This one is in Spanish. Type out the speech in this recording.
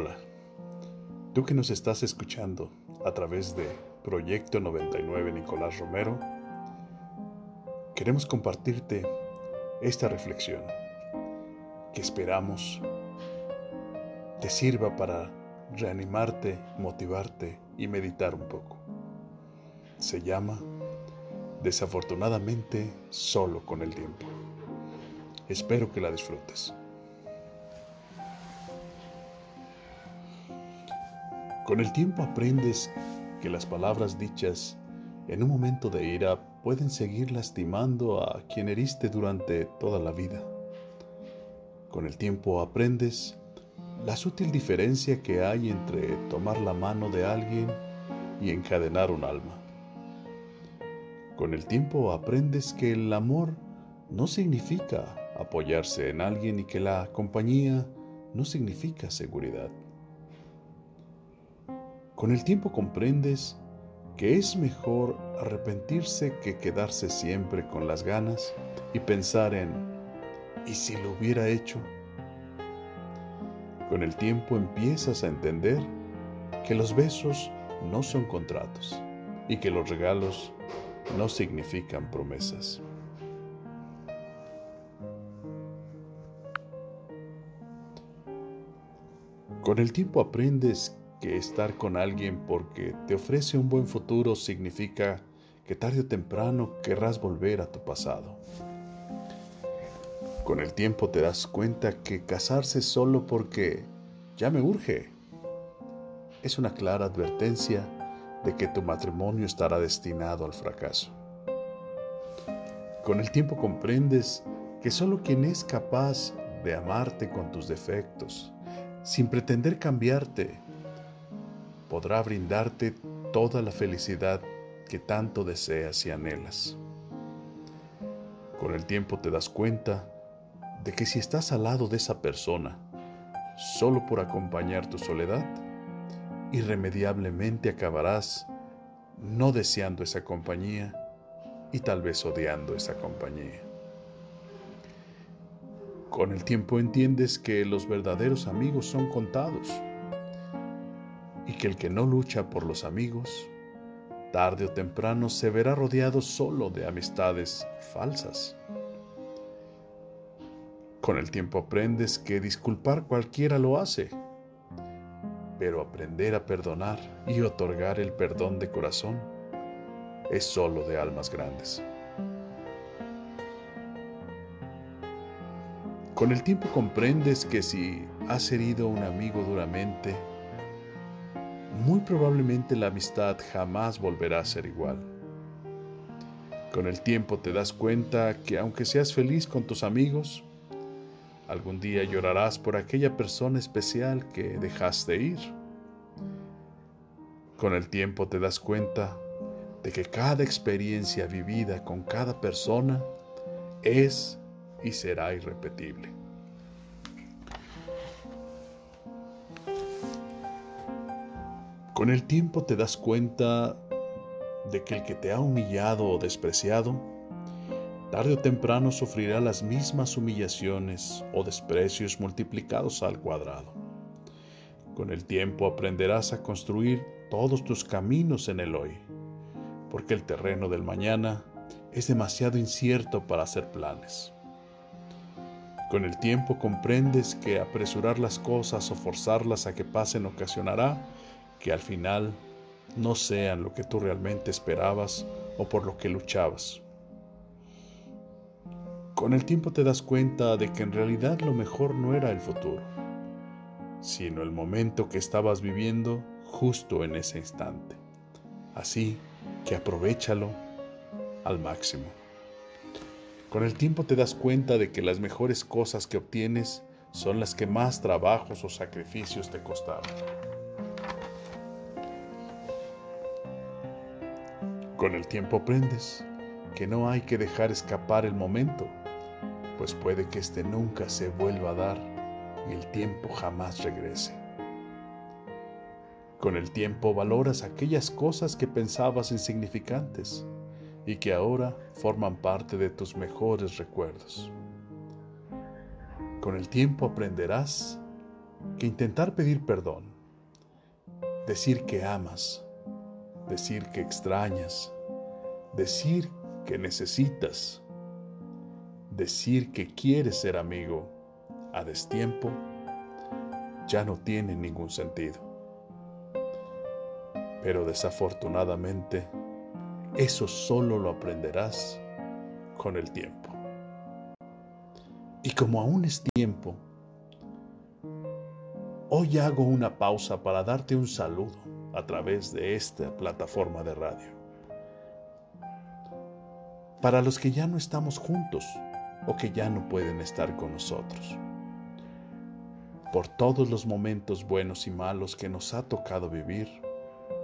Hola, tú que nos estás escuchando a través de Proyecto 99 Nicolás Romero, queremos compartirte esta reflexión que esperamos te sirva para reanimarte, motivarte y meditar un poco. Se llama Desafortunadamente solo con el tiempo. Espero que la disfrutes. Con el tiempo aprendes que las palabras dichas en un momento de ira pueden seguir lastimando a quien heriste durante toda la vida. Con el tiempo aprendes la sutil diferencia que hay entre tomar la mano de alguien y encadenar un alma. Con el tiempo aprendes que el amor no significa apoyarse en alguien y que la compañía no significa seguridad. Con el tiempo comprendes que es mejor arrepentirse que quedarse siempre con las ganas y pensar en ¿y si lo hubiera hecho? Con el tiempo empiezas a entender que los besos no son contratos y que los regalos no significan promesas. Con el tiempo aprendes que estar con alguien porque te ofrece un buen futuro significa que tarde o temprano querrás volver a tu pasado. Con el tiempo te das cuenta que casarse solo porque ya me urge es una clara advertencia de que tu matrimonio estará destinado al fracaso. Con el tiempo comprendes que solo quien es capaz de amarte con tus defectos, sin pretender cambiarte, podrá brindarte toda la felicidad que tanto deseas y anhelas. Con el tiempo te das cuenta de que si estás al lado de esa persona solo por acompañar tu soledad, irremediablemente acabarás no deseando esa compañía y tal vez odiando esa compañía. Con el tiempo entiendes que los verdaderos amigos son contados y que el que no lucha por los amigos, tarde o temprano se verá rodeado solo de amistades falsas. Con el tiempo aprendes que disculpar cualquiera lo hace, pero aprender a perdonar y otorgar el perdón de corazón es solo de almas grandes. Con el tiempo comprendes que si has herido a un amigo duramente, muy probablemente la amistad jamás volverá a ser igual. Con el tiempo te das cuenta que aunque seas feliz con tus amigos, algún día llorarás por aquella persona especial que dejaste ir. Con el tiempo te das cuenta de que cada experiencia vivida con cada persona es y será irrepetible. Con el tiempo te das cuenta de que el que te ha humillado o despreciado, tarde o temprano sufrirá las mismas humillaciones o desprecios multiplicados al cuadrado. Con el tiempo aprenderás a construir todos tus caminos en el hoy, porque el terreno del mañana es demasiado incierto para hacer planes. Con el tiempo comprendes que apresurar las cosas o forzarlas a que pasen ocasionará que al final no sean lo que tú realmente esperabas o por lo que luchabas. Con el tiempo te das cuenta de que en realidad lo mejor no era el futuro, sino el momento que estabas viviendo justo en ese instante. Así que aprovechalo al máximo. Con el tiempo te das cuenta de que las mejores cosas que obtienes son las que más trabajos o sacrificios te costaron. Con el tiempo aprendes que no hay que dejar escapar el momento, pues puede que éste nunca se vuelva a dar y el tiempo jamás regrese. Con el tiempo valoras aquellas cosas que pensabas insignificantes y que ahora forman parte de tus mejores recuerdos. Con el tiempo aprenderás que intentar pedir perdón, decir que amas, decir que extrañas, decir que necesitas, decir que quieres ser amigo a destiempo, ya no tiene ningún sentido. Pero desafortunadamente, eso solo lo aprenderás con el tiempo. Y como aún es tiempo, hoy hago una pausa para darte un saludo a través de esta plataforma de radio. Para los que ya no estamos juntos o que ya no pueden estar con nosotros. Por todos los momentos buenos y malos que nos ha tocado vivir